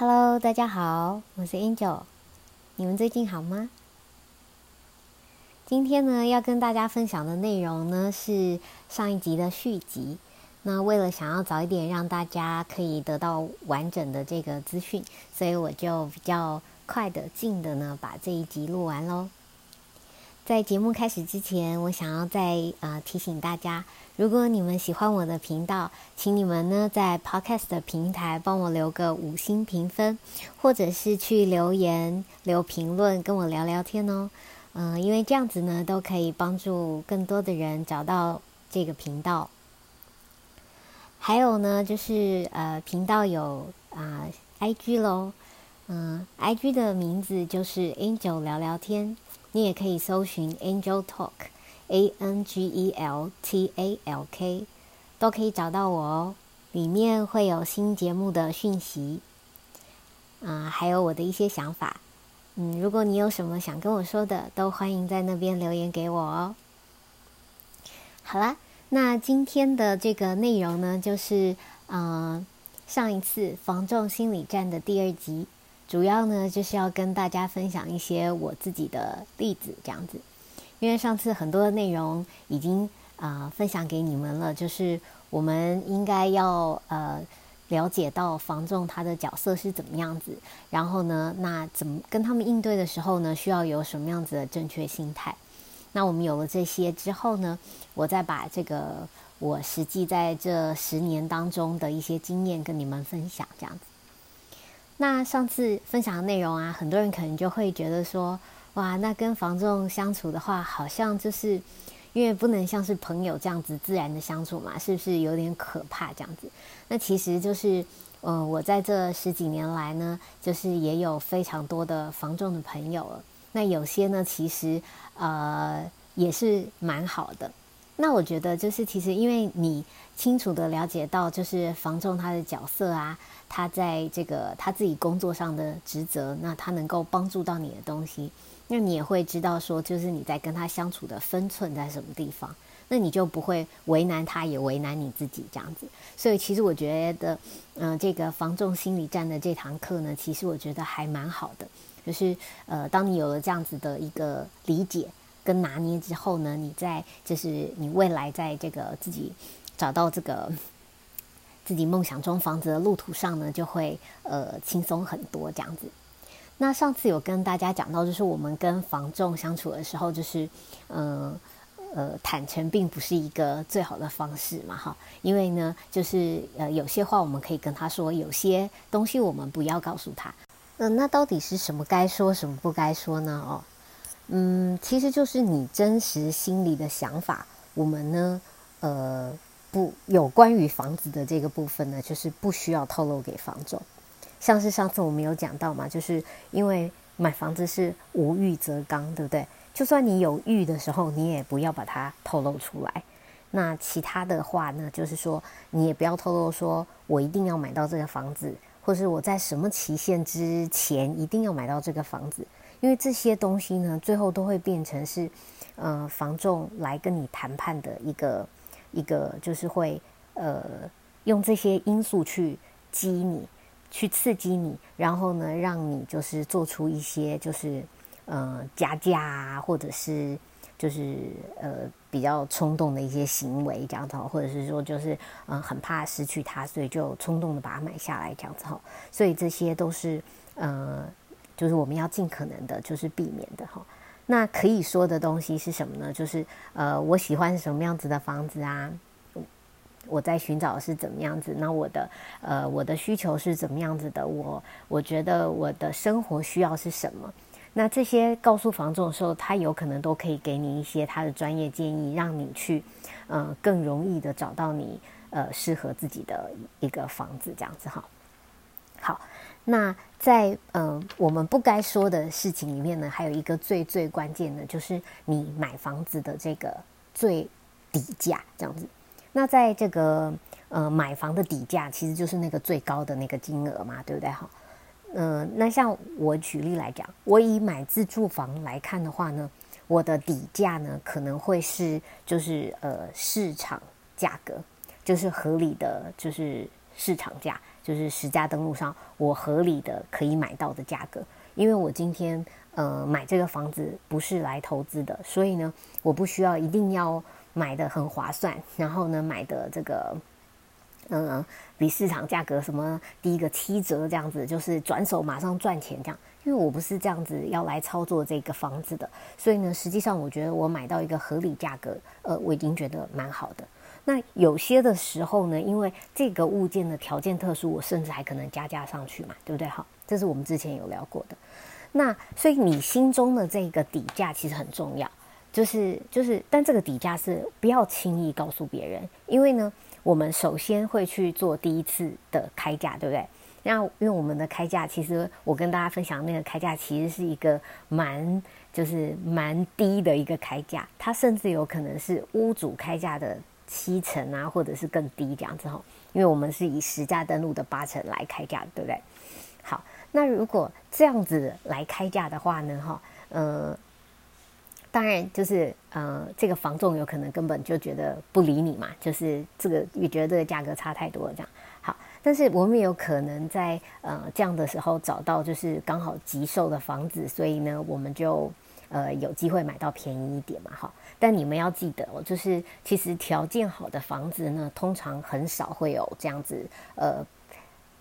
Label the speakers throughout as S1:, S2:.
S1: Hello，大家好，我是 Angel，你们最近好吗？今天呢，要跟大家分享的内容呢是上一集的续集。那为了想要早一点让大家可以得到完整的这个资讯，所以我就比较快的、近的呢，把这一集录完喽。在节目开始之前，我想要再呃提醒大家，如果你们喜欢我的频道，请你们呢在 Podcast 的平台帮我留个五星评分，或者是去留言留评论跟我聊聊天哦。嗯，因为这样子呢，都可以帮助更多的人找到这个频道。还有呢，就是呃，频道有啊 IG 喽，嗯，IG 的名字就是 Angel 聊聊天。你也可以搜寻 Angel Talk，A N G E L T A L K，都可以找到我哦。里面会有新节目的讯息，啊，还有我的一些想法。嗯，如果你有什么想跟我说的，都欢迎在那边留言给我哦。好啦，那今天的这个内容呢，就是嗯，上一次防重心理战的第二集。主要呢就是要跟大家分享一些我自己的例子，这样子。因为上次很多的内容已经啊分享给你们了，就是我们应该要呃了解到防重他的角色是怎么样子，然后呢，那怎么跟他们应对的时候呢，需要有什么样子的正确心态。那我们有了这些之后呢，我再把这个我实际在这十年当中的一些经验跟你们分享，这样子。那上次分享的内容啊，很多人可能就会觉得说，哇，那跟房仲相处的话，好像就是因为不能像是朋友这样子自然的相处嘛，是不是有点可怕这样子？那其实就是，呃，我在这十几年来呢，就是也有非常多的房仲的朋友了。那有些呢，其实呃也是蛮好的。那我觉得就是，其实因为你清楚的了解到，就是房仲他的角色啊。他在这个他自己工作上的职责，那他能够帮助到你的东西，那你也会知道说，就是你在跟他相处的分寸在什么地方，那你就不会为难他，也为难你自己这样子。所以其实我觉得，嗯，这个防重心理战的这堂课呢，其实我觉得还蛮好的，就是呃，当你有了这样子的一个理解跟拿捏之后呢，你在就是你未来在这个自己找到这个。自己梦想中房子的路途上呢，就会呃轻松很多这样子。那上次有跟大家讲到，就是我们跟房仲相处的时候，就是嗯呃坦诚并不是一个最好的方式嘛，哈。因为呢，就是呃有些话我们可以跟他说，有些东西我们不要告诉他。嗯，那到底是什么该说，什么不该说呢？哦，嗯，其实就是你真实心里的想法。我们呢，呃。不，有关于房子的这个部分呢，就是不需要透露给房仲。像是上次我们有讲到嘛，就是因为买房子是无欲则刚，对不对？就算你有欲的时候，你也不要把它透露出来。那其他的话呢，就是说你也不要透露说我一定要买到这个房子，或是我在什么期限之前一定要买到这个房子，因为这些东西呢，最后都会变成是，呃，房仲来跟你谈判的一个。一个就是会呃用这些因素去激你，去刺激你，然后呢让你就是做出一些就是呃加价啊，或者是就是呃比较冲动的一些行为这样子，或者是说就是嗯很怕失去它，所以就冲动的把它买下来这样子哈。所以这些都是呃就是我们要尽可能的就是避免的哈。那可以说的东西是什么呢？就是呃，我喜欢什么样子的房子啊？我在寻找是怎么样子？那我的呃，我的需求是怎么样子的？我我觉得我的生活需要是什么？那这些告诉房仲的时候，他有可能都可以给你一些他的专业建议，让你去呃更容易的找到你呃适合自己的一个房子，这样子哈。好。那在呃我们不该说的事情里面呢，还有一个最最关键的，就是你买房子的这个最底价这样子。那在这个呃买房的底价，其实就是那个最高的那个金额嘛，对不对？哈，嗯，那像我举例来讲，我以买自住房来看的话呢，我的底价呢可能会是就是呃市场价格，就是合理的，就是市场价。就是实价登录上我合理的可以买到的价格，因为我今天呃买这个房子不是来投资的，所以呢，我不需要一定要买的很划算，然后呢买的这个。嗯，比市场价格什么低一个七折这样子，就是转手马上赚钱这样。因为我不是这样子要来操作这个房子的，所以呢，实际上我觉得我买到一个合理价格，呃，我已经觉得蛮好的。那有些的时候呢，因为这个物件的条件特殊，我甚至还可能加价上去嘛，对不对？好，这是我们之前有聊过的。那所以你心中的这个底价其实很重要，就是就是，但这个底价是不要轻易告诉别人，因为呢。我们首先会去做第一次的开价，对不对？那因为我们的开价，其实我跟大家分享那个开价，其实是一个蛮就是蛮低的一个开价，它甚至有可能是屋主开价的七成啊，或者是更低这样子哈。因为我们是以实价登录的八成来开价，对不对？好，那如果这样子来开价的话呢，哈，呃。当然，就是呃，这个房仲有可能根本就觉得不理你嘛，就是这个也觉得这个价格差太多了，这样好。但是我们也有可能在呃这样的时候找到就是刚好急售的房子，所以呢，我们就呃有机会买到便宜一点嘛，哈。但你们要记得哦，就是其实条件好的房子呢，通常很少会有这样子呃。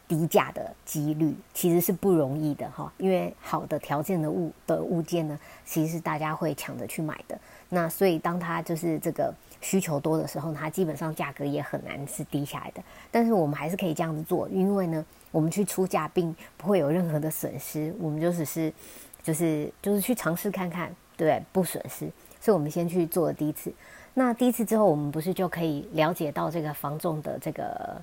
S1: 低价的几率其实是不容易的哈，因为好的条件的物的物件呢，其实是大家会抢着去买的。那所以当它就是这个需求多的时候，它基本上价格也很难是低下来的。但是我们还是可以这样子做，因为呢，我们去出价并不会有任何的损失，我们就只是就是就是去尝试看看，对不损失。所以我们先去做第一次。那第一次之后，我们不是就可以了解到这个房仲的这个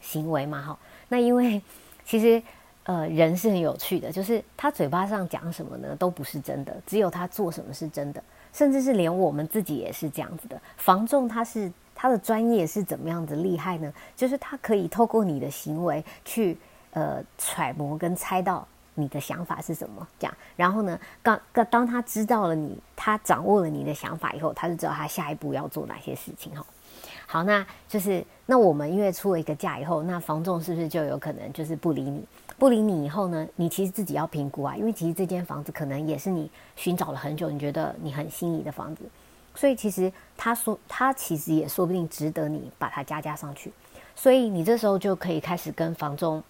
S1: 行为嘛？哈。那因为其实呃人是很有趣的，就是他嘴巴上讲什么呢都不是真的，只有他做什么是真的，甚至是连我们自己也是这样子的。房仲他是他的专业是怎么样子厉害呢？就是他可以透过你的行为去呃揣摩跟猜到你的想法是什么，这样。然后呢，刚刚当他知道了你，他掌握了你的想法以后，他就知道他下一步要做哪些事情哈。好，那就是那我们因为出了一个价以后，那房仲是不是就有可能就是不理你？不理你以后呢，你其实自己要评估啊，因为其实这间房子可能也是你寻找了很久，你觉得你很心仪的房子，所以其实他说他其实也说不定值得你把它加加上去，所以你这时候就可以开始跟房仲。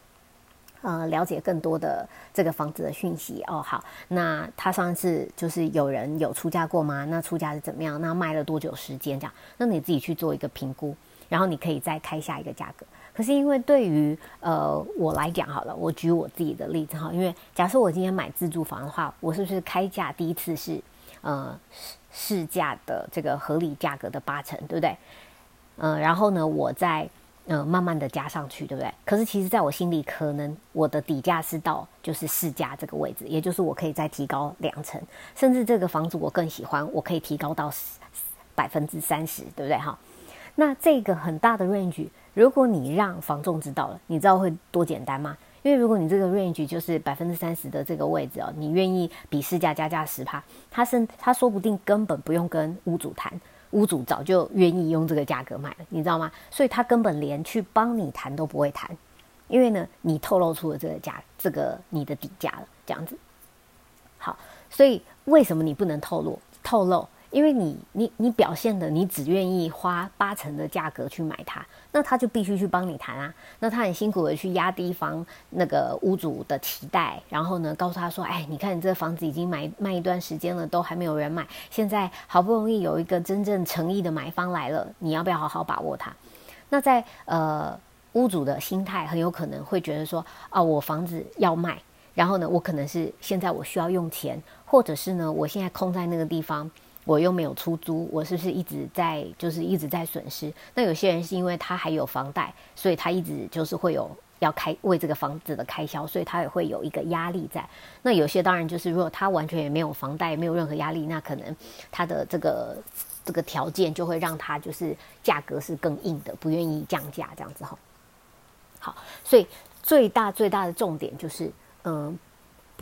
S1: 呃，了解更多的这个房子的讯息哦。好，那他上一次就是有人有出价过吗？那出价是怎么样？那卖了多久时间？这样，那你自己去做一个评估，然后你可以再开下一个价格。可是因为对于呃我来讲，好了，我举我自己的例子哈。因为假设我今天买自住房的话，我是不是开价第一次是呃市价的这个合理价格的八成，对不对？嗯，然后呢，我在。嗯，慢慢的加上去，对不对？可是其实，在我心里，可能我的底价是到就是市价这个位置，也就是我可以再提高两成，甚至这个房子我更喜欢，我可以提高到百分之三十，对不对？哈，那这个很大的 range，如果你让房仲知道了，你知道会多简单吗？因为如果你这个 range 就是百分之三十的这个位置哦，你愿意比市价加价十趴，他是他说不定根本不用跟屋主谈。屋主早就愿意用这个价格卖了，你知道吗？所以他根本连去帮你谈都不会谈，因为呢，你透露出了这个价，这个你的底价了，这样子。好，所以为什么你不能透露？透露？因为你你你表现的你只愿意花八成的价格去买它，那他就必须去帮你谈啊。那他很辛苦的去压低房那个屋主的期待，然后呢告诉他说：“哎，你看你这房子已经买卖一段时间了，都还没有人买，现在好不容易有一个真正诚意的买方来了，你要不要好好把握它？”那在呃屋主的心态很有可能会觉得说：“啊，我房子要卖，然后呢，我可能是现在我需要用钱，或者是呢，我现在空在那个地方。”我又没有出租，我是不是一直在就是一直在损失？那有些人是因为他还有房贷，所以他一直就是会有要开为这个房子的开销，所以他也会有一个压力在。那有些当然就是如果他完全也没有房贷，没有任何压力，那可能他的这个这个条件就会让他就是价格是更硬的，不愿意降价这样子哈。好，所以最大最大的重点就是嗯。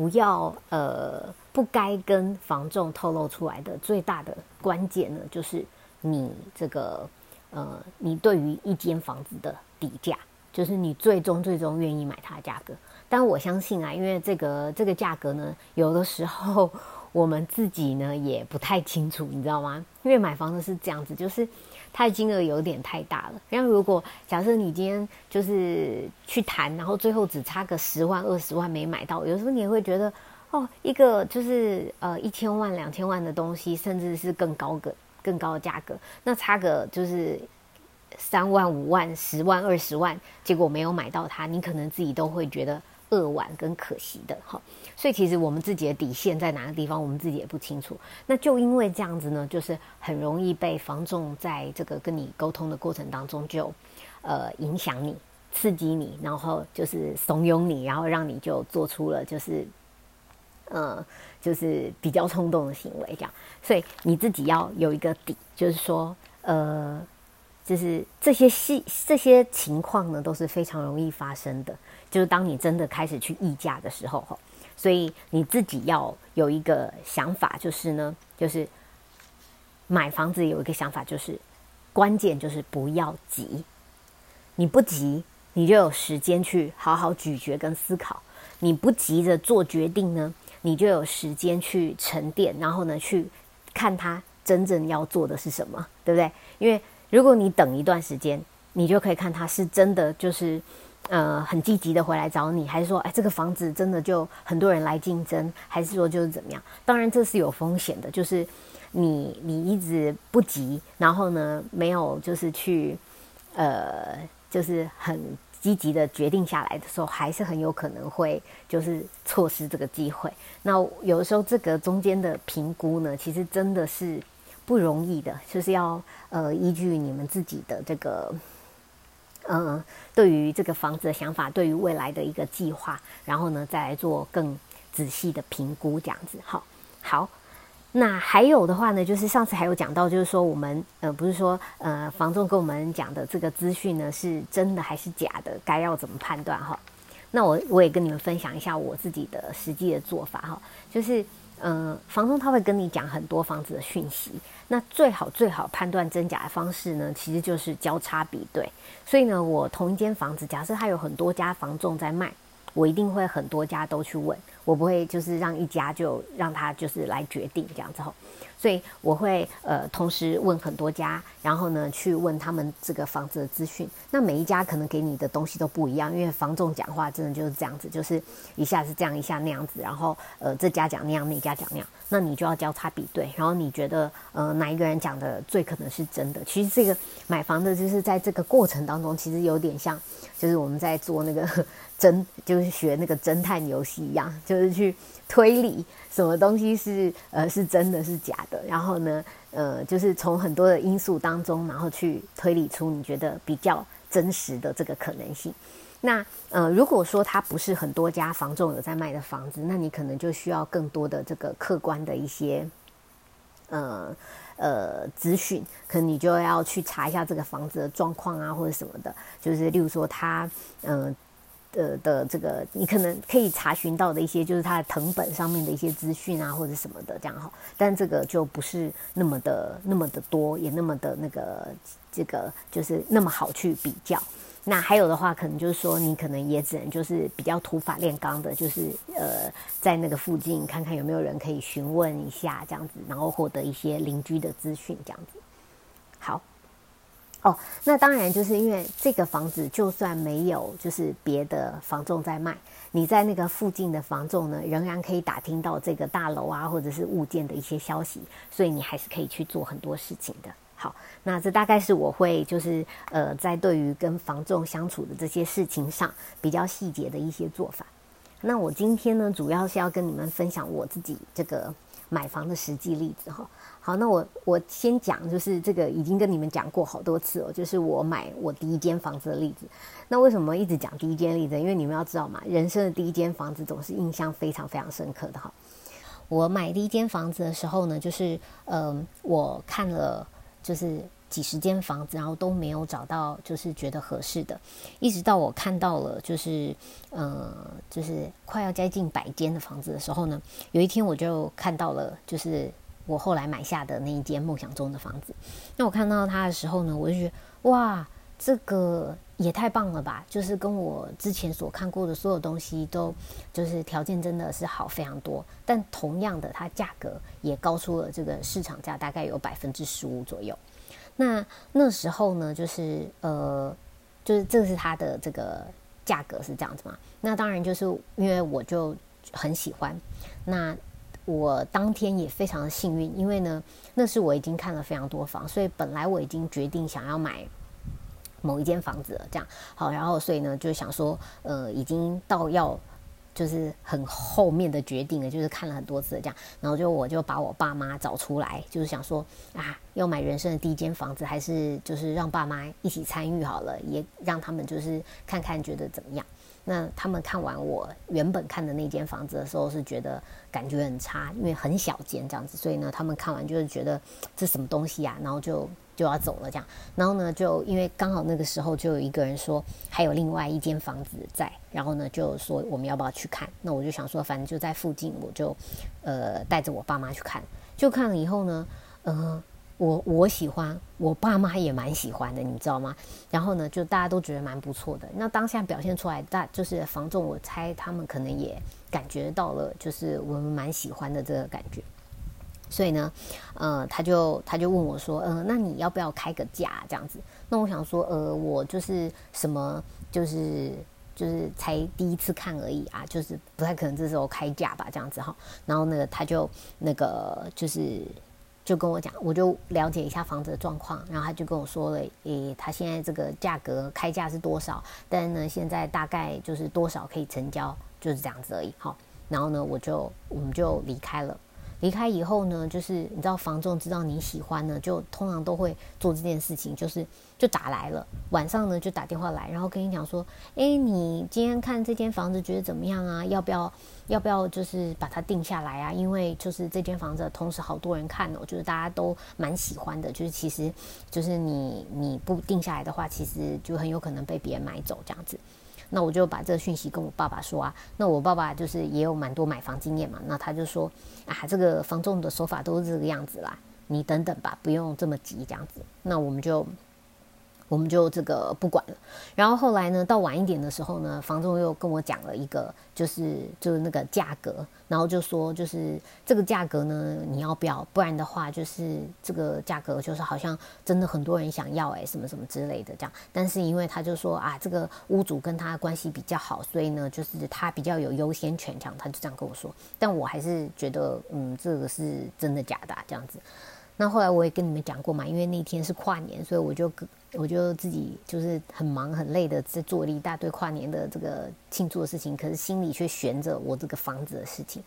S1: 不要呃，不该跟房仲透露出来的最大的关键呢，就是你这个呃，你对于一间房子的底价，就是你最终最终愿意买它的价格。但我相信啊，因为这个这个价格呢，有的时候我们自己呢也不太清楚，你知道吗？因为买房子是这样子，就是它的金额有点太大了。然后如果假设你今天就是去谈，然后最后只差个十万二十万没买到，有时候你也会觉得哦，一个就是呃一千万两千万的东西，甚至是更高个更高的价格，那差个就是三万五万十万二十万，结果没有买到它，你可能自己都会觉得。扼腕跟可惜的哈，所以其实我们自己的底线在哪个地方，我们自己也不清楚。那就因为这样子呢，就是很容易被房仲在这个跟你沟通的过程当中就呃影响你、刺激你，然后就是怂恿你，然后让你就做出了就是呃就是比较冲动的行为这样。所以你自己要有一个底，就是说呃，就是这些细这些情况呢都是非常容易发生的。就是当你真的开始去议价的时候，所以你自己要有一个想法，就是呢，就是买房子有一个想法，就是关键就是不要急，你不急，你就有时间去好好咀嚼跟思考；你不急着做决定呢，你就有时间去沉淀，然后呢，去看他真正要做的是什么，对不对？因为如果你等一段时间，你就可以看他是真的就是。呃，很积极的回来找你，还是说，哎，这个房子真的就很多人来竞争，还是说就是怎么样？当然这是有风险的，就是你你一直不急，然后呢没有就是去呃就是很积极的决定下来的时候，还是很有可能会就是错失这个机会。那有的时候这个中间的评估呢，其实真的是不容易的，就是要呃依据你们自己的这个。嗯，对于这个房子的想法，对于未来的一个计划，然后呢，再来做更仔细的评估，这样子。好，好。那还有的话呢，就是上次还有讲到，就是说我们呃，不是说呃，房仲跟我们讲的这个资讯呢，是真的还是假的？该要怎么判断？哈，那我我也跟你们分享一下我自己的实际的做法哈，就是。嗯，房东他会跟你讲很多房子的讯息，那最好最好判断真假的方式呢，其实就是交叉比对。所以呢，我同一间房子，假设它有很多家房仲在卖，我一定会很多家都去问，我不会就是让一家就让他就是来决定这样子吼。所以我会呃同时问很多家，然后呢去问他们这个房子的资讯。那每一家可能给你的东西都不一样，因为房仲讲话真的就是这样子，就是一下是这样，一下那样子，然后呃这家讲那样，那家讲那样，那你就要交叉比对，然后你觉得呃哪一个人讲的最可能是真的？其实这个买房的就是在这个过程当中，其实有点像就是我们在做那个 侦，就是学那个侦探游戏一样，就是去推理。什么东西是呃是真的是假的？然后呢，呃，就是从很多的因素当中，然后去推理出你觉得比较真实的这个可能性。那呃，如果说它不是很多家房仲有在卖的房子，那你可能就需要更多的这个客观的一些呃呃资讯，可能你就要去查一下这个房子的状况啊，或者什么的，就是例如说它嗯。的的这个，你可能可以查询到的一些，就是它的藤本上面的一些资讯啊，或者什么的这样哈。但这个就不是那么的那么的多，也那么的那个这个就是那么好去比较。那还有的话，可能就是说，你可能也只能就是比较土法炼钢的，就是呃，在那个附近看看有没有人可以询问一下这样子，然后获得一些邻居的资讯这样子。哦，那当然就是因为这个房子，就算没有就是别的房仲在卖，你在那个附近的房仲呢，仍然可以打听到这个大楼啊或者是物件的一些消息，所以你还是可以去做很多事情的。好，那这大概是我会就是呃在对于跟房仲相处的这些事情上比较细节的一些做法。那我今天呢，主要是要跟你们分享我自己这个买房的实际例子哈。好，那我我先讲，就是这个已经跟你们讲过好多次哦，就是我买我第一间房子的例子。那为什么一直讲第一间例子？因为你们要知道嘛，人生的第一间房子总是印象非常非常深刻的哈。我买第一间房子的时候呢，就是嗯，我看了就是几十间房子，然后都没有找到就是觉得合适的，一直到我看到了就是嗯，就是快要接近百间的房子的时候呢，有一天我就看到了就是。我后来买下的那一间梦想中的房子，那我看到它的时候呢，我就觉得哇，这个也太棒了吧！就是跟我之前所看过的所有东西都，就是条件真的是好非常多。但同样的，它价格也高出了这个市场价，大概有百分之十五左右。那那时候呢，就是呃，就是这是它的这个价格是这样子嘛？那当然就是因为我就很喜欢。那我当天也非常的幸运，因为呢，那是我已经看了非常多房，所以本来我已经决定想要买。某一间房子了，这样好，然后所以呢，就想说，呃，已经到要就是很后面的决定了，就是看了很多次这样，然后就我就把我爸妈找出来，就是想说啊，要买人生的第一间房子，还是就是让爸妈一起参与好了，也让他们就是看看觉得怎么样。那他们看完我原本看的那间房子的时候，是觉得感觉很差，因为很小间这样子，所以呢，他们看完就是觉得这什么东西啊，然后就。就要走了，这样，然后呢，就因为刚好那个时候就有一个人说还有另外一间房子在，然后呢就说我们要不要去看？那我就想说，反正就在附近，我就呃带着我爸妈去看。就看了以后呢，呃，我我喜欢，我爸妈也蛮喜欢的，你知道吗？然后呢，就大家都觉得蛮不错的。那当下表现出来，大就是房仲，我猜他们可能也感觉到了，就是我们蛮喜欢的这个感觉。所以呢，呃，他就他就问我说，嗯，那你要不要开个价这样子？那我想说，呃，我就是什么，就是就是才第一次看而已啊，就是不太可能这时候开价吧，这样子哈。然后呢，他就那个就是就跟我讲，我就了解一下房子的状况，然后他就跟我说了，诶，他现在这个价格开价是多少？但呢，现在大概就是多少可以成交，就是这样子而已。好，然后呢，我就我们就离开了。离开以后呢，就是你知道房仲知道你喜欢呢，就通常都会做这件事情，就是就打来了，晚上呢就打电话来，然后跟你讲说，哎，你今天看这间房子觉得怎么样啊？要不要要不要就是把它定下来啊？因为就是这间房子同时好多人看哦，就是大家都蛮喜欢的，就是其实就是你你不定下来的话，其实就很有可能被别人买走这样子。那我就把这个讯息跟我爸爸说啊，那我爸爸就是也有蛮多买房经验嘛，那他就说啊，这个房仲的手法都是这个样子啦，你等等吧，不用这么急这样子，那我们就。我们就这个不管了，然后后来呢，到晚一点的时候呢，房东又跟我讲了一个，就是就是那个价格，然后就说就是这个价格呢，你要不要？不然的话，就是这个价格就是好像真的很多人想要哎，什么什么之类的这样。但是因为他就说啊，这个屋主跟他关系比较好，所以呢，就是他比较有优先权，这样他就这样跟我说。但我还是觉得，嗯，这个是真的假的这样子。那后来我也跟你们讲过嘛，因为那天是跨年，所以我就我就自己就是很忙很累的在做了一大堆跨年的这个庆祝的事情，可是心里却悬着我这个房子的事情。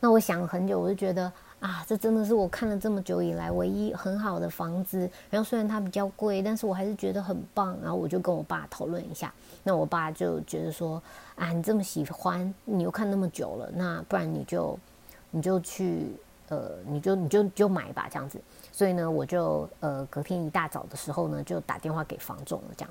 S1: 那我想了很久，我就觉得啊，这真的是我看了这么久以来唯一很好的房子。然后虽然它比较贵，但是我还是觉得很棒。然后我就跟我爸讨论一下，那我爸就觉得说啊，你这么喜欢，你又看那么久了，那不然你就你就去呃，你就你就就买吧，这样子。所以呢，我就呃隔天一大早的时候呢，就打电话给房仲了，这样。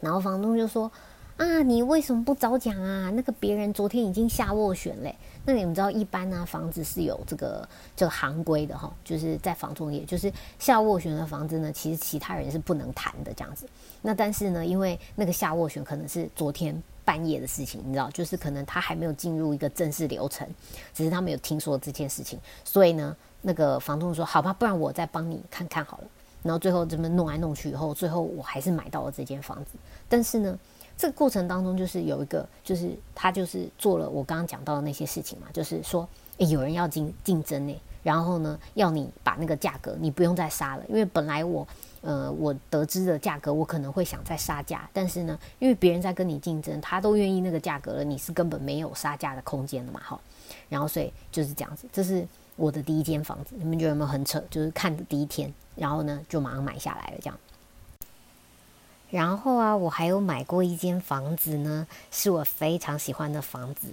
S1: 然后房东就说：“啊，你为什么不早讲啊？那个别人昨天已经下斡旋嘞。那你们知道，一般呢房子是有这个这个行规的哈，就是在房仲业，就是下斡旋的房子呢，其实其他人是不能谈的这样子。那但是呢，因为那个下斡旋可能是昨天半夜的事情，你知道，就是可能他还没有进入一个正式流程，只是他们有听说这件事情，所以呢。”那个房东说：“好吧，不然我再帮你看看好了。”然后最后这么弄来弄去以后，最后我还是买到了这间房子。但是呢，这个过程当中就是有一个，就是他就是做了我刚刚讲到的那些事情嘛，就是说，诶，有人要竞竞争呢，然后呢，要你把那个价格你不用再杀了，因为本来我呃我得知的价格我可能会想再杀价，但是呢，因为别人在跟你竞争，他都愿意那个价格了，你是根本没有杀价的空间的嘛，哈。然后所以就是这样子，这是。我的第一间房子，你们觉得有没有很扯？就是看的第一天，然后呢就马上买下来了这样。然后啊，我还有买过一间房子呢，是我非常喜欢的房子。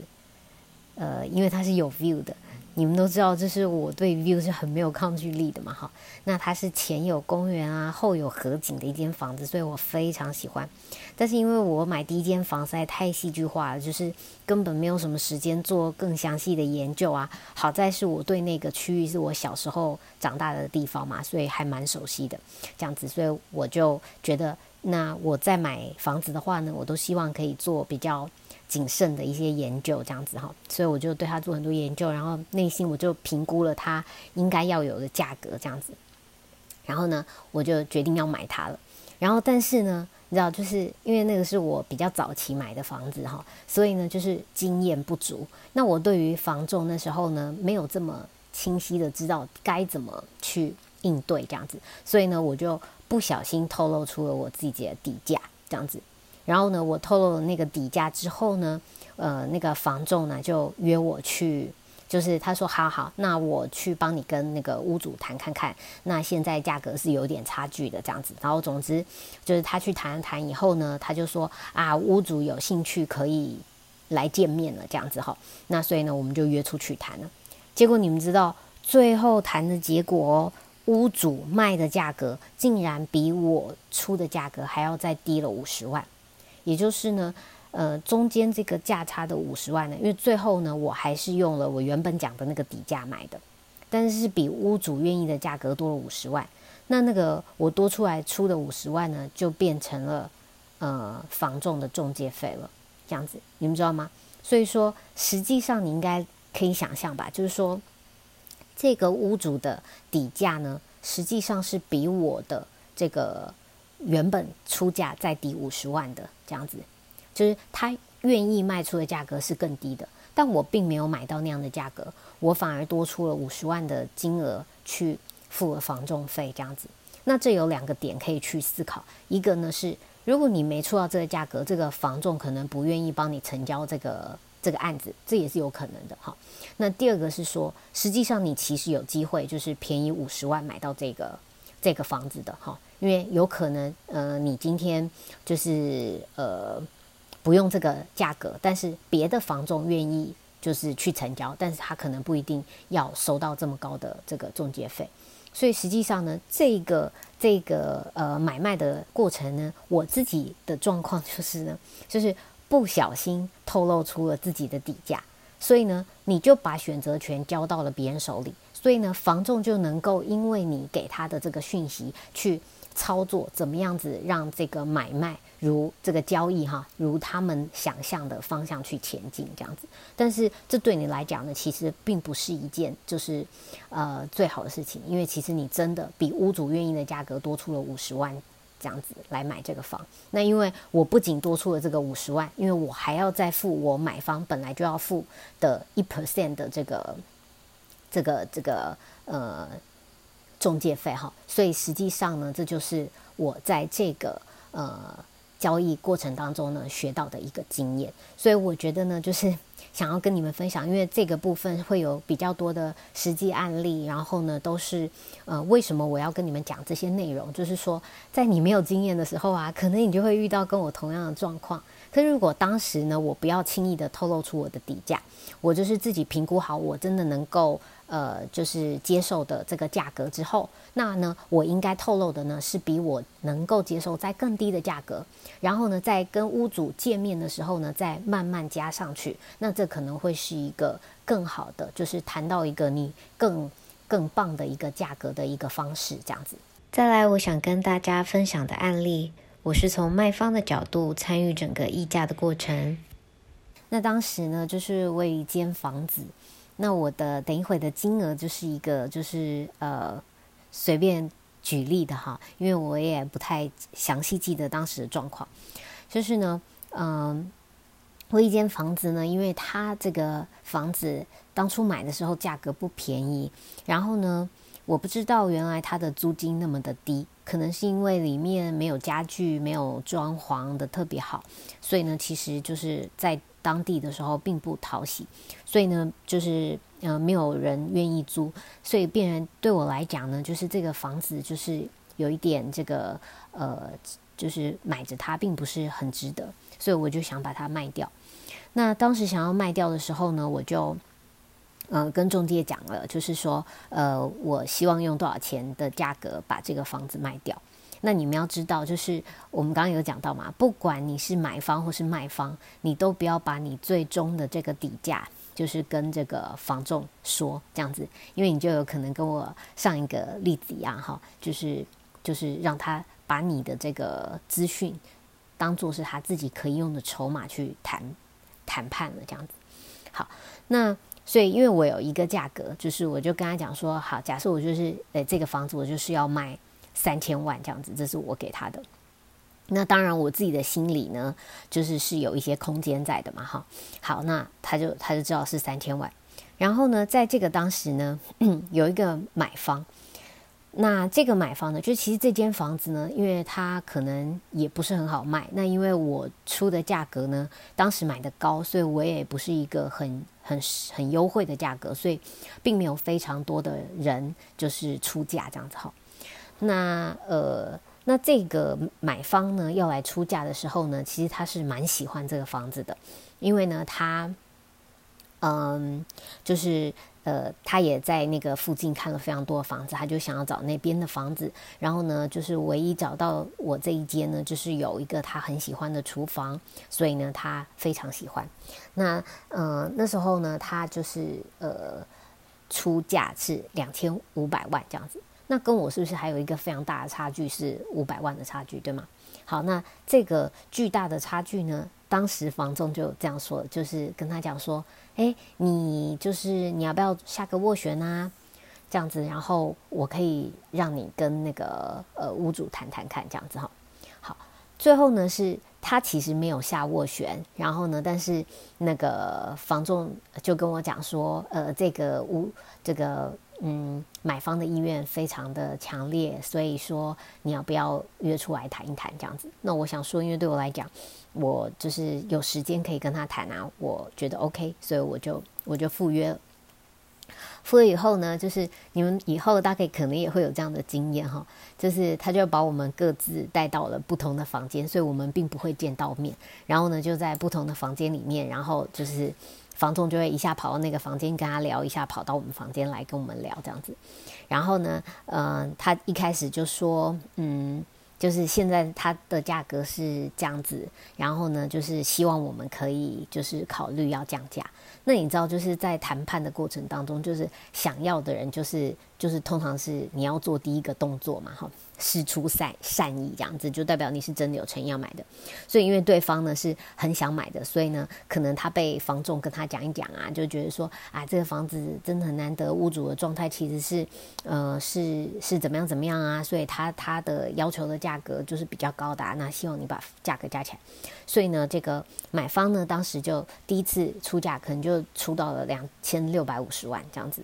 S1: 呃，因为它是有 view 的，你们都知道，就是我对 view 是很没有抗拒力的嘛，哈。那它是前有公园啊，后有河景的一间房子，所以我非常喜欢。但是因为我买第一间房实在太戏剧化了，就是根本没有什么时间做更详细的研究啊。好在是我对那个区域是我小时候长大的地方嘛，所以还蛮熟悉的。这样子，所以我就觉得，那我在买房子的话呢，我都希望可以做比较。谨慎的一些研究，这样子哈，所以我就对他做很多研究，然后内心我就评估了他应该要有的价格，这样子，然后呢，我就决定要买它了。然后，但是呢，你知道，就是因为那个是我比较早期买的房子哈，所以呢，就是经验不足。那我对于房仲那时候呢，没有这么清晰的知道该怎么去应对这样子，所以呢，我就不小心透露出了我自己的底价这样子。然后呢，我透露了那个底价之后呢，呃，那个房仲呢就约我去，就是他说好好，那我去帮你跟那个屋主谈看看。那现在价格是有点差距的这样子。然后总之就是他去谈了谈以后呢，他就说啊，屋主有兴趣可以来见面了这样子哈。那所以呢，我们就约出去谈了。结果你们知道最后谈的结果，屋主卖的价格竟然比我出的价格还要再低了五十万。也就是呢，呃，中间这个价差的五十万呢，因为最后呢，我还是用了我原本讲的那个底价买的，但是是比屋主愿意的价格多了五十万。那那个我多出来出的五十万呢，就变成了呃房仲的中介费了，这样子，你们知道吗？所以说，实际上你应该可以想象吧，就是说，这个屋主的底价呢，实际上是比我的这个。原本出价再低五十万的这样子，就是他愿意卖出的价格是更低的，但我并没有买到那样的价格，我反而多出了五十万的金额去付了房仲费这样子。那这有两个点可以去思考，一个呢是如果你没出到这个价格，这个房仲可能不愿意帮你成交这个这个案子，这也是有可能的哈。那第二个是说，实际上你其实有机会就是便宜五十万买到这个这个房子的哈。因为有可能，呃，你今天就是呃不用这个价格，但是别的房仲愿意就是去成交，但是他可能不一定要收到这么高的这个中介费。所以实际上呢，这个这个呃买卖的过程呢，我自己的状况就是呢，就是不小心透露出了自己的底价，所以呢，你就把选择权交到了别人手里，所以呢，房仲就能够因为你给他的这个讯息去。操作怎么样子让这个买卖如这个交易哈，如他们想象的方向去前进这样子，但是这对你来讲呢，其实并不是一件就是呃最好的事情，因为其实你真的比屋主愿意的价格多出了五十万这样子来买这个房。那因为我不仅多出了这个五十万，因为我还要再付我买方本来就要付的一 percent 的这个 这个这个呃。中介费哈，所以实际上呢，这就是我在这个呃交易过程当中呢学到的一个经验。所以我觉得呢，就是想要跟你们分享，因为这个部分会有比较多的实际案例，然后呢，都是呃为什么我要跟你们讲这些内容，就是说在你没有经验的时候啊，可能你就会遇到跟我同样的状况。可是如果当时呢，我不要轻易的透露出我的底价，我就是自己评估好，我真的能够。呃，就是接受的这个价格之后，那呢，我应该透露的呢是比我能够接受在更低的价格，然后呢，在跟屋主见面的时候呢，再慢慢加上去，那这可能会是一个更好的，就是谈到一个你更更棒的一个价格的一个方式，这样子。再来，我想跟大家分享的案例，我是从卖方的角度参与整个议价的过程。那当时呢，就是为一间房子。那我的等一会的金额就是一个，就是呃随便举例的哈，因为我也不太详细记得当时的状况。就是呢，嗯，我一间房子呢，因为它这个房子当初买的时候价格不便宜，然后呢，我不知道原来它的租金那么的低，可能是因为里面没有家具，没有装潢的特别好，所以呢，其实就是在。当地的时候并不讨喜，所以呢，就是呃没有人愿意租，所以变人对我来讲呢，就是这个房子就是有一点这个呃，就是买着它并不是很值得，所以我就想把它卖掉。那当时想要卖掉的时候呢，我就嗯，跟中介讲了，就是说，呃，我希望用多少钱的价格把这个房子卖掉。那你们要知道，就是我们刚刚有讲到嘛，不管你是买方或是卖方，你都不要把你最终的这个底价，就是跟这个房仲说这样子，因为你就有可能跟我上一个例子一样哈，就是就是让他把你的这个资讯当做是他自己可以用的筹码去谈谈判了这样子。好，那。所以，因为我有一个价格，就是我就跟他讲说，好，假设我就是，诶，这个房子我就是要卖三千万这样子，这是我给他的。那当然，我自己的心里呢，就是是有一些空间在的嘛，哈。好，那他就他就知道是三千万。然后呢，在这个当时呢，有一个买方。那这个买方呢，就其实这间房子呢，因为它可能也不是很好卖。那因为我出的价格呢，当时买的高，所以我也不是一个很很很优惠的价格，所以并没有非常多的人就是出价这样子哈。那呃，那这个买方呢要来出价的时候呢，其实他是蛮喜欢这个房子的，因为呢他嗯就是。呃，他也在那个附近看了非常多的房子，他就想要找那边的房子。然后呢，就是唯一找到我这一间呢，就是有一个他很喜欢的厨房，所以呢，他非常喜欢。那呃，那时候呢，他就是呃出价是两千五百万这样子。那跟我是不是还有一个非常大的差距，是五百万的差距，对吗？好，那这个巨大的差距呢，当时房仲就这样说，就是跟他讲说。哎，你就是你要不要下个斡旋啊？这样子，然后我可以让你跟那个呃屋主谈谈看，这样子哈。好，最后呢是他其实没有下斡旋，然后呢，但是那个房仲就跟我讲说，呃，这个屋这个嗯买方的意愿非常的强烈，所以说你要不要约出来谈一谈这样子？那我想说，因为对我来讲。我就是有时间可以跟他谈啊，我觉得 OK，所以我就我就赴约了。赴约以后呢，就是你们以后大概可能也会有这样的经验哈，就是他就把我们各自带到了不同的房间，所以我们并不会见到面。然后呢，就在不同的房间里面，然后就是房东就会一下跑到那个房间跟他聊，一下跑到我们房间来跟我们聊这样子。然后呢，嗯，他一开始就说，嗯。就是现在它的价格是这样子，然后呢，就是希望我们可以就是考虑要降价。那你知道，就是在谈判的过程当中，就是想要的人，就是就是通常是你要做第一个动作嘛，哈。施出善善意这样子，就代表你是真的有诚意要买的。所以因为对方呢是很想买的，所以呢可能他被房仲跟他讲一讲啊，就觉得说啊这个房子真的很难得，屋主的状态其实是呃是是怎么样怎么样啊，所以他他的要求的价格就是比较高的。那希望你把价格加起来。所以呢这个买方呢当时就第一次出价，可能就出到了两千六百五十万这样子。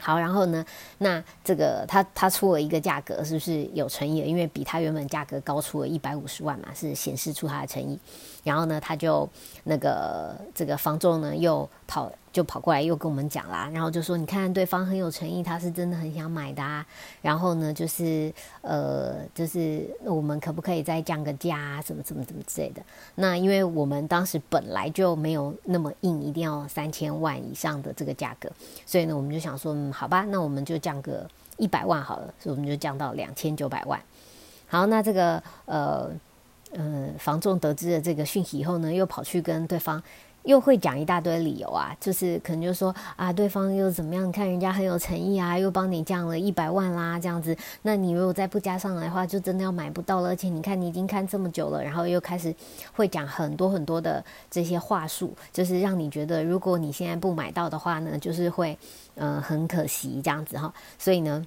S1: 好，然后呢？那这个他他出了一个价格，是不是有诚意？因为比他原本价格高出了一百五十万嘛，是显示出他的诚意。然后呢，他就那个这个方仲呢又跑就跑过来又跟我们讲啦，然后就说你看对方很有诚意，他是真的很想买的啊。然后呢，就是呃，就是我们可不可以再降个价啊？什么什么什么之类的。那因为我们当时本来就没有那么硬，一定要三千万以上的这个价格，所以呢，我们就想说，嗯，好吧，那我们就降个一百万好了，所以我们就降到两千九百万。好，那这个呃。嗯，房仲得知了这个讯息以后呢，又跑去跟对方，又会讲一大堆理由啊，就是可能就说啊，对方又怎么样？看人家很有诚意啊，又帮你降了一百万啦，这样子。那你如果再不加上来的话，就真的要买不到了。而且你看，你已经看这么久了，然后又开始会讲很多很多的这些话术，就是让你觉得，如果你现在不买到的话呢，就是会嗯很可惜这样子哈。所以呢，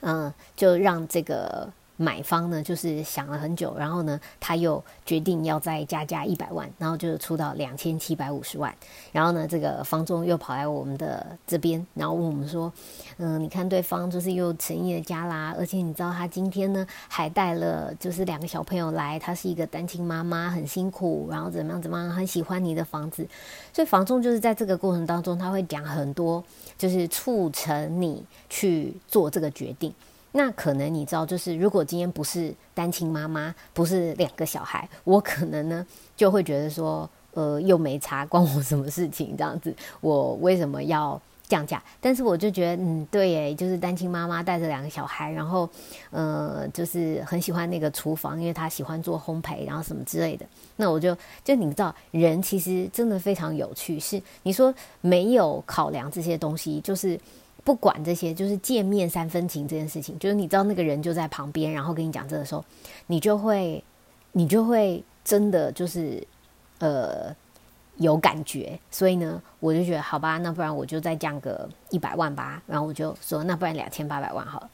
S1: 嗯，就让这个。买方呢，就是想了很久，然后呢，他又决定要再加价一百万，然后就出到两千七百五十万。然后呢，这个房仲又跑来我们的这边，然后问我们说：“嗯，你看对方就是又诚意的加啦，而且你知道他今天呢还带了就是两个小朋友来，他是一个单亲妈妈，很辛苦，然后怎么样怎么样，很喜欢你的房子。所以房仲就是在这个过程当中，他会讲很多，就是促成你去做这个决定。”那可能你知道，就是如果今天不是单亲妈妈，不是两个小孩，我可能呢就会觉得说，呃，又没差，关我什么事情？这样子，我为什么要？降价，但是我就觉得，嗯，对，耶，就是单亲妈妈带着两个小孩，然后，呃，就是很喜欢那个厨房，因为她喜欢做烘焙，然后什么之类的。那我就，就你知道，人其实真的非常有趣。是你说没有考量这些东西，就是不管这些，就是见面三分情这件事情，就是你知道那个人就在旁边，然后跟你讲这个时候，你就会，你就会真的就是，呃。有感觉，所以呢，我就觉得好吧，那不然我就再降个一百万吧。然后我就说，那不然两千八百万好了。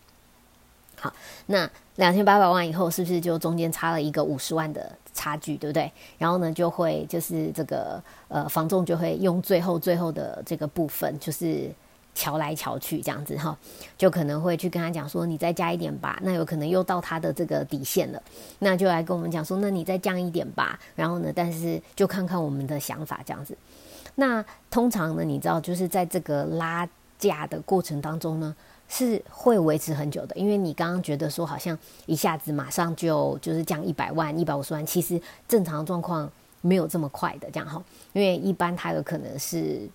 S1: 好，那两千八百万以后，是不是就中间差了一个五十万的差距，对不对？然后呢，就会就是这个呃，房仲就会用最后最后的这个部分，就是。瞧来瞧去这样子哈，就可能会去跟他讲说，你再加一点吧。那有可能又到他的这个底线了，那就来跟我们讲说，那你再降一点吧。然后呢，但是就看看我们的想法这样子。那通常呢，你知道，就是在这个拉价的过程当中呢，是会维持很久的。因为你刚刚觉得说，好像一下子马上就就是降一百万、一百五十万，其实正常状况没有这么快的这样哈。因为一般它有可能是。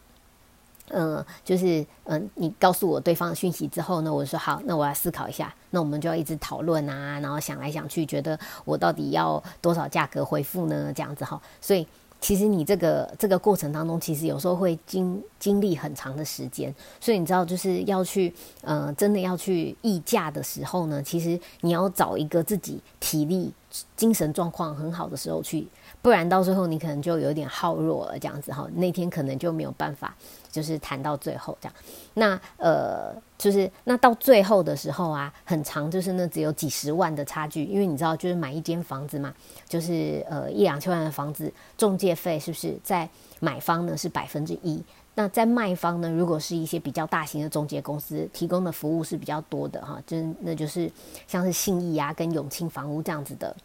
S1: 嗯，就是嗯，你告诉我对方的讯息之后呢，我说好，那我要思考一下，那我们就要一直讨论啊，然后想来想去，觉得我到底要多少价格回复呢？这样子哈，所以其实你这个这个过程当中，其实有时候会经经历很长的时间，所以你知道，就是要去呃，真的要去议价的时候呢，其实你要找一个自己体力、精神状况很好的时候去。不然到最后你可能就有点耗弱了，这样子哈，那天可能就没有办法，就是谈到最后这样。那呃，就是那到最后的时候啊，很长，就是那只有几十万的差距，因为你知道，就是买一间房子嘛，就是呃一两千万的房子，中介费是不是在买方呢是百分之一？那在卖方呢，如果是一些比较大型的中介公司提供的服务是比较多的哈，就那就是像是信义啊跟永庆房屋这样子的。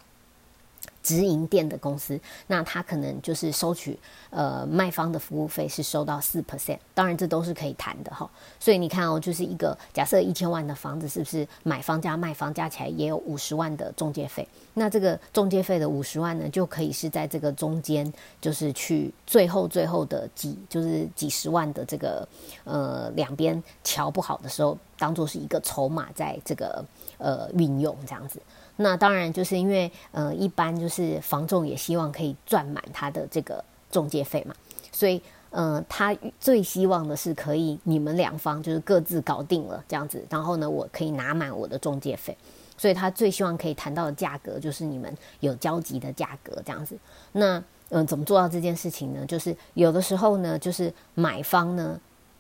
S1: 直营店的公司，那他可能就是收取呃卖方的服务费是收到四 percent，当然这都是可以谈的哈。所以你看哦，就是一个假设一千万的房子，是不是买方加卖方加起来也有五十万的中介费？那这个中介费的五十万呢，就可以是在这个中间，就是去最后最后的几就是几十万的这个呃两边瞧不好的时候，当做是一个筹码在这个呃运用这样子。那当然，就是因为呃，一般就是房仲也希望可以赚满他的这个中介费嘛，所以呃，他最希望的是可以你们两方就是各自搞定了这样子，然后呢，我可以拿满我的中介费，所以他最希望可以谈到的价格就是你们有交集的价格这样子。那嗯，怎么做到这件事情呢？就是有的时候呢，就是买方呢，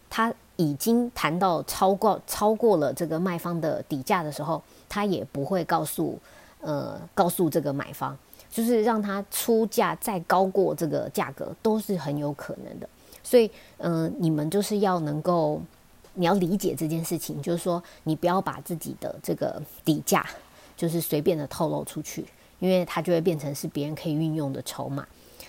S1: 他已经谈到超过超过了这个卖方的底价的时候。他也不会告诉，呃，告诉这个买方，就是让他出价再高过这个价格，都是很有可能的。所以，嗯，你们就是要能够，你要理解这件事情，就是说，你不要把自己的这个底价，就是随便的透露出去，因为它就会变成是别人可以运用的筹码。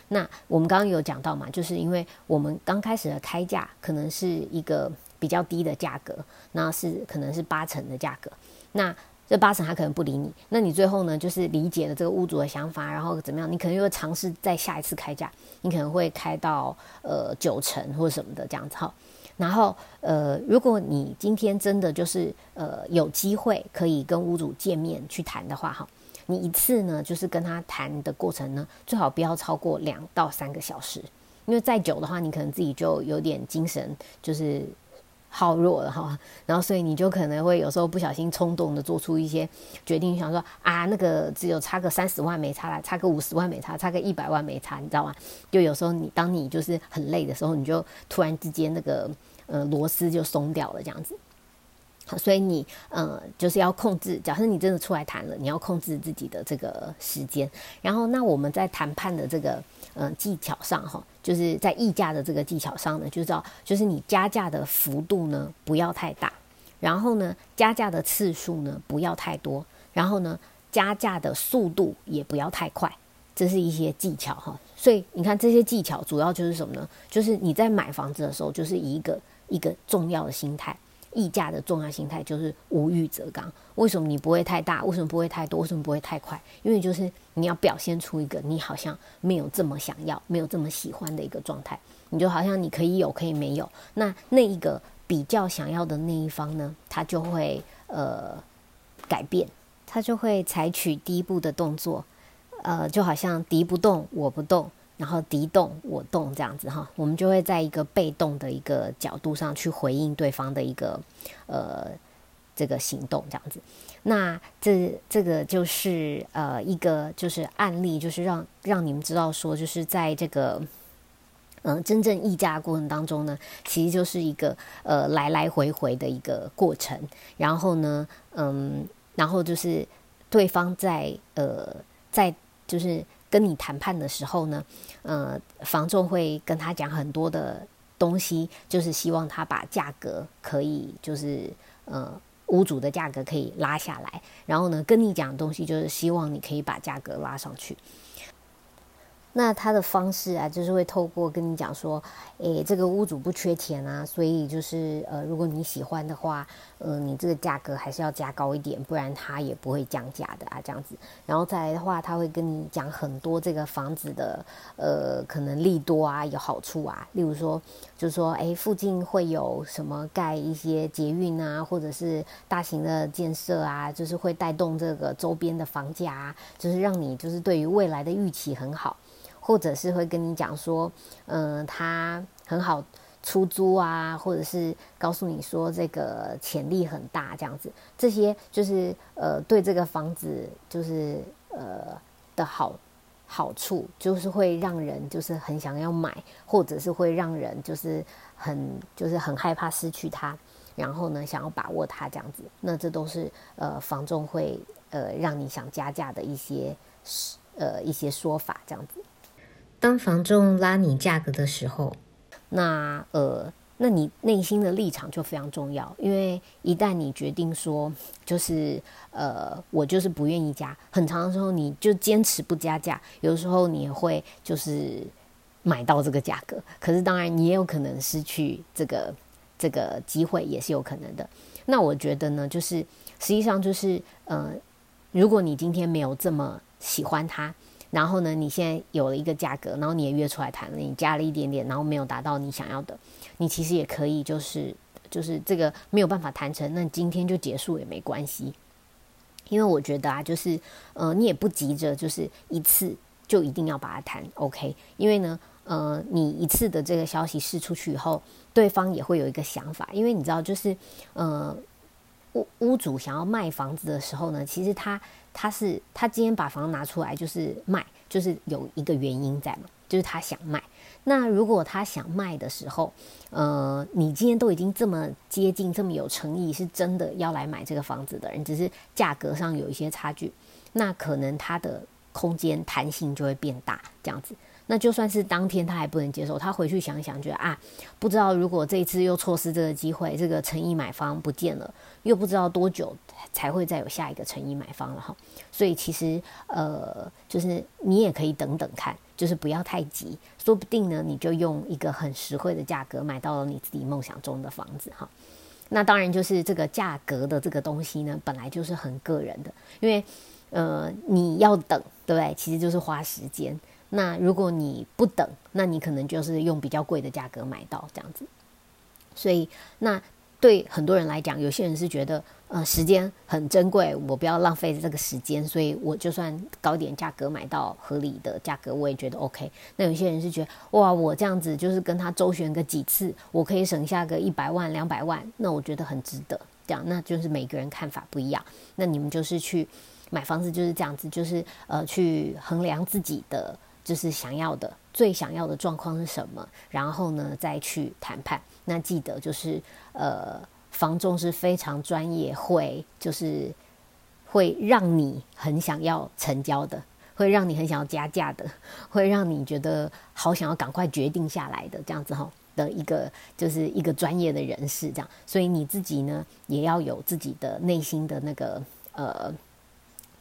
S1: 那我们刚刚有讲到嘛，就是因为我们刚开始的开价可能是一个比较低的价格，那是可能是八成的价格，那。这八成他可能不理你，那你最后呢，就是理解了这个屋主的想法，然后怎么样？你可能又尝试再下一次开价，你可能会开到呃九成或者什么的这样子哈。然后呃，如果你今天真的就是呃有机会可以跟屋主见面去谈的话哈，你一次呢就是跟他谈的过程呢，最好不要超过两到三个小时，因为再久的话，你可能自己就有点精神就是。好弱了哈，然后所以你就可能会有时候不小心冲动的做出一些决定，想说啊，那个只有差个三十万没差啦，差个五十万没差，差个一百万没差，你知道吗？就有时候你当你就是很累的时候，你就突然之间那个呃螺丝就松掉了这样子。所以你呃就是要控制，假设你真的出来谈了，你要控制自己的这个时间。然后那我们在谈判的这个呃技巧上哈，就是在议价的这个技巧上呢，就知道就是你加价的幅度呢不要太大，然后呢加价的次数呢不要太多，然后呢加价的速度也不要太快，这是一些技巧哈。所以你看这些技巧主要就是什么呢？就是你在买房子的时候，就是一个一个重要的心态。溢价的重要心态就是无欲则刚。为什么你不会太大？为什么不会太多？为什么不会太快？因为就是你要表现出一个你好像没有这么想要、没有这么喜欢的一个状态。你就好像你可以有，可以没有。那那一个比较想要的那一方呢，他就会呃改变，他就会采取第一步的动作，呃，就好像敌不动我不动。然后敌动我动这样子哈，我们就会在一个被动的一个角度上去回应对方的一个呃这个行动这样子。那这这个就是呃一个就是案例，就是让让你们知道说，就是在这个嗯真正议价过程当中呢，其实就是一个呃来来回回的一个过程。然后呢，嗯，然后就是对方在呃在就是。跟你谈判的时候呢，呃，房仲会跟他讲很多的东西，就是希望他把价格可以，就是呃，屋主的价格可以拉下来，然后呢，跟你讲的东西就是希望你可以把价格拉上去。那他的方式啊，就是会透过跟你讲说，诶，这个屋主不缺钱啊，所以就是呃，如果你喜欢的话，呃，你这个价格还是要加高一点，不然他也不会降价的啊，这样子。然后再来的话，他会跟你讲很多这个房子的呃，可能利多啊，有好处啊，例如说，就是说，诶，附近会有什么盖一些捷运啊，或者是大型的建设啊，就是会带动这个周边的房价啊，就是让你就是对于未来的预期很好。或者是会跟你讲说，嗯，它很好出租啊，或者是告诉你说这个潜力很大这样子，这些就是呃对这个房子就是呃的好好处，就是会让人就是很想要买，或者是会让人就是很就是很害怕失去它，然后呢想要把握它这样子，那这都是呃房仲会呃让你想加价的一些呃一些说法这样子。当房仲拉你价格的时候，那呃，那你内心的立场就非常重要，因为一旦你决定说，就是呃，我就是不愿意加，很长的时候你就坚持不加价，有时候你也会就是买到这个价格，可是当然你也有可能失去这个这个机会，也是有可能的。那我觉得呢，就是实际上就是呃，如果你今天没有这么喜欢它。然后呢，你现在有了一个价格，然后你也约出来谈了，你加了一点点，然后没有达到你想要的，你其实也可以，就是就是这个没有办法谈成，那今天就结束也没关系，因为我觉得啊，就是呃，你也不急着就是一次就一定要把它谈 OK，因为呢，呃，你一次的这个消息试出去以后，对方也会有一个想法，因为你知道，就是呃，屋屋主想要卖房子的时候呢，其实他。他是他今天把房拿出来就是卖，就是有一个原因在嘛，就是他想卖。那如果他想卖的时候，呃，你今天都已经这么接近，这么有诚意，是真的要来买这个房子的人，只是价格上有一些差距，那可能他的空间弹性就会变大，这样子。那就算是当天他还不能接受，他回去想想，觉得啊，不知道如果这一次又错失这个机会，这个诚意买方不见了，又不知道多久才会再有下一个诚意买方了哈。所以其实呃，就是你也可以等等看，就是不要太急，说不定呢，你就用一个很实惠的价格买到了你自己梦想中的房子哈。那当然就是这个价格的这个东西呢，本来就是很个人的，因为呃，你要等，对不对？其实就是花时间。那如果你不等，那你可能就是用比较贵的价格买到这样子。所以，那对很多人来讲，有些人是觉得，呃，时间很珍贵，我不要浪费这个时间，所以我就算高点价格买到合理的价格，我也觉得 OK。那有些人是觉得，哇，我这样子就是跟他周旋个几次，我可以省下个一百万、两百万，那我觉得很值得。这样，那就是每个人看法不一样。那你们就是去买房子就是这样子，就是呃，去衡量自己的。就是想要的最想要的状况是什么，然后呢再去谈判。那记得就是呃，房仲是非常专业，会就是会让你很想要成交的，会让你很想要加价的，会让你觉得好想要赶快决定下来的这样子哈的一个就是一个专业的人士这样。所以你自己呢也要有自己的内心的那个呃。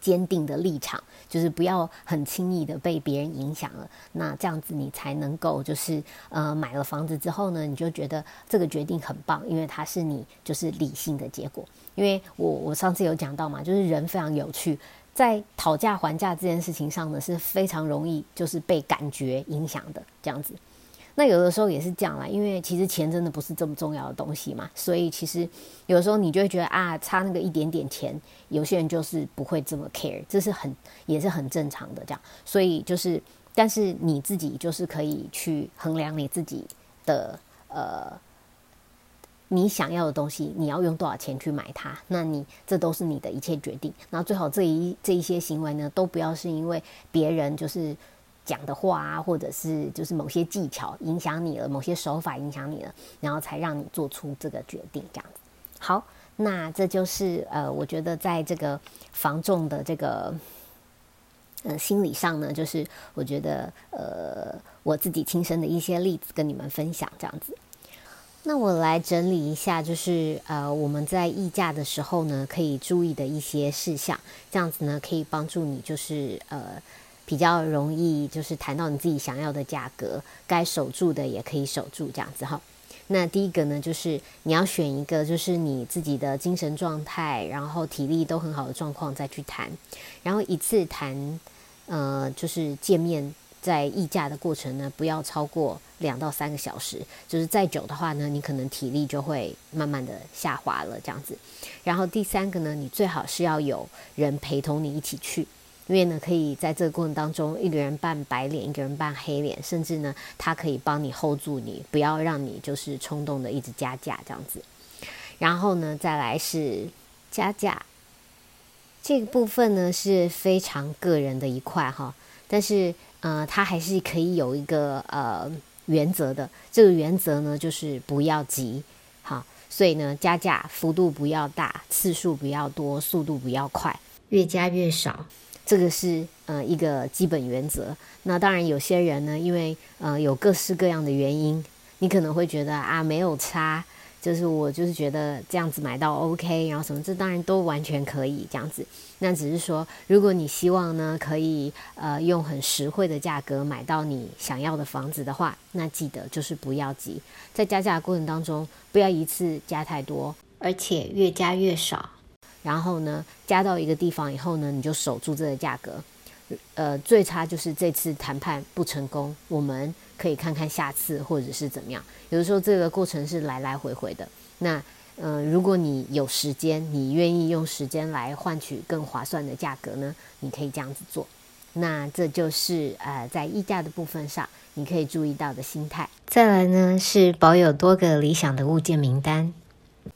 S1: 坚定的立场，就是不要很轻易的被别人影响了。那这样子你才能够就是呃买了房子之后呢，你就觉得这个决定很棒，因为它是你就是理性的结果。因为我我上次有讲到嘛，就是人非常有趣，在讨价还价这件事情上呢，是非常容易就是被感觉影响的这样子。那有的时候也是这样啦，因为其实钱真的不是这么重要的东西嘛，所以其实有的时候你就会觉得啊，差那个一点点钱，有些人就是不会这么 care，这是很也是很正常的这样。所以就是，但是你自己就是可以去衡量你自己的呃，你想要的东西，你要用多少钱去买它，那你这都是你的一切决定。那最好这一这一些行为呢，都不要是因为别人就是。讲的话啊，或者是就是某些技巧影响你了，某些手法影响你了，然后才让你做出这个决定，这样子。好，那这就是呃，我觉得在这个防重的这个呃心理上呢，就是我觉得呃我自己亲身的一些例子跟你们分享，这样子。那我来整理一下，就是呃我们在议价的时候呢，可以注意的一些事项，这样子呢可以帮助你，就是呃。比较容易，就是谈到你自己想要的价格，该守住的也可以守住，这样子哈。那第一个呢，就是你要选一个，就是你自己的精神状态，然后体力都很好的状况再去谈。然后一次谈，呃，就是见面在议价的过程呢，不要超过两到三个小时。就是再久的话呢，你可能体力就会慢慢的下滑了，这样子。然后第三个呢，你最好是要有人陪同你一起去。因为呢，可以在这个过程当中，一个人扮白脸，一个人扮黑脸，甚至呢，他可以帮你 hold 住你，不要让你就是冲动的一直加价这样子。然后呢，再来是加价这个部分呢，是非常个人的一块哈，但是呃，它还是可以有一个呃原则的。这个原则呢，就是不要急，好，所以呢，加价幅度不要大，次数不要多，速度不要快，越加越少。这个是呃一个基本原则。那当然，有些人呢，因为呃有各式各样的原因，你可能会觉得啊没有差，就是我就是觉得这样子买到 OK，然后什么，这当然都完全可以这样子。那只是说，如果你希望呢可以呃用很实惠的价格买到你想要的房子的话，那记得就是不要急，在加价的过程当中，不要一次加太多，而且越加越少。然后呢，加到一个地方以后呢，你就守住这个价格。呃，最差就是这次谈判不成功，我们可以看看下次或者是怎么样。有的时候这个过程是来来回回的。那呃，如果你有时间，你愿意用时间来换取更划算的价格呢，你可以这样子做。那这就是呃，在议价的部分上，你可以注意到的心态。再来呢，是保有多个理想的物件名单。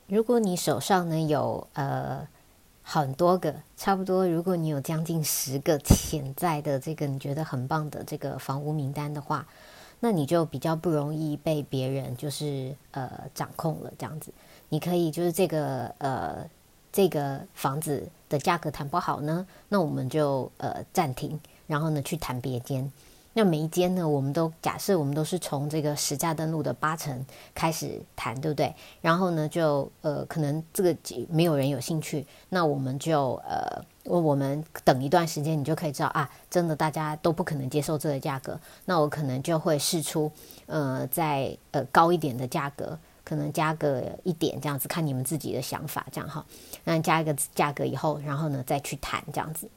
S1: 如果你手上呢有呃。很多个，差不多。如果你有将近十个潜在的这个你觉得很棒的这个房屋名单的话，那你就比较不容易被别人就是呃掌控了。这样子，你可以就是这个呃这个房子的价格谈不好呢，那我们就呃暂停，然后呢去谈别间。那每一间呢，我们都假设我们都是从这个实价登录的八成开始谈，对不对？然后呢，就呃，可能这个没有人有兴趣，那我们就呃，我们等一段时间，你就可以知道啊，真的大家都不可能接受这个价格，那我可能就会试出呃，在呃高一点的价格，可能加个一点这样子，看你们自己的想法这样哈。那加一个价格以后，然后呢再去谈这样子。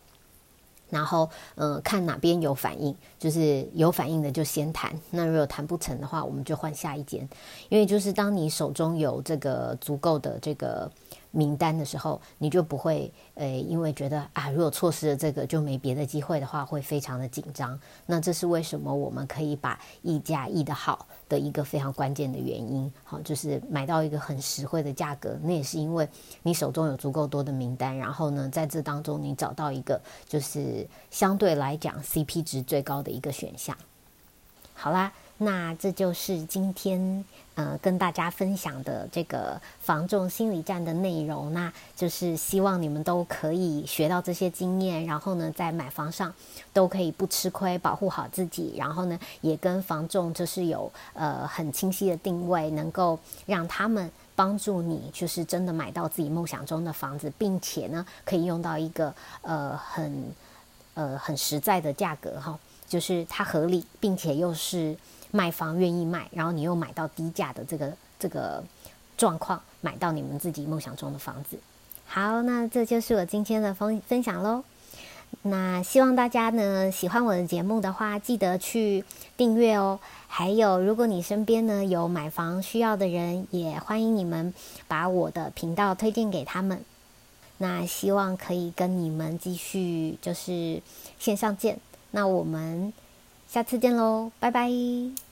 S1: 然后，嗯，看哪边有反应，就是有反应的就先谈。那如果谈不成的话，我们就换下一间。因为就是当你手中有这个足够的这个。名单的时候，你就不会，呃，因为觉得啊，如果错失了这个就没别的机会的话，会非常的紧张。那这是为什么我们可以把溢价溢的好的一个非常关键的原因。好，就是买到一个很实惠的价格，那也是因为你手中有足够多的名单，然后呢，在这当中你找到一个就是相对来讲 CP 值最高的一个选项。好啦。那这就是今天呃跟大家分享的这个防重心理战的内容，那就是希望你们都可以学到这些经验，然后呢在买房上都可以不吃亏，保护好自己，然后呢也跟房重就是有呃很清晰的定位，能够让他们帮助你就是真的买到自己梦想中的房子，并且呢可以用到一个呃很呃很实在的价格哈，就是它合理，并且又是卖方愿意卖，然后你又买到低价的这个这个状况，买到你们自己梦想中的房子。好，那这就是我今天的分分享喽。那希望大家呢喜欢我的节目的话，记得去订阅哦。还有，如果你身边呢有买房需要的人，也欢迎你们把我的频道推荐给他们。那希望可以跟你们继续就是线上见。那我们下次见喽，拜拜。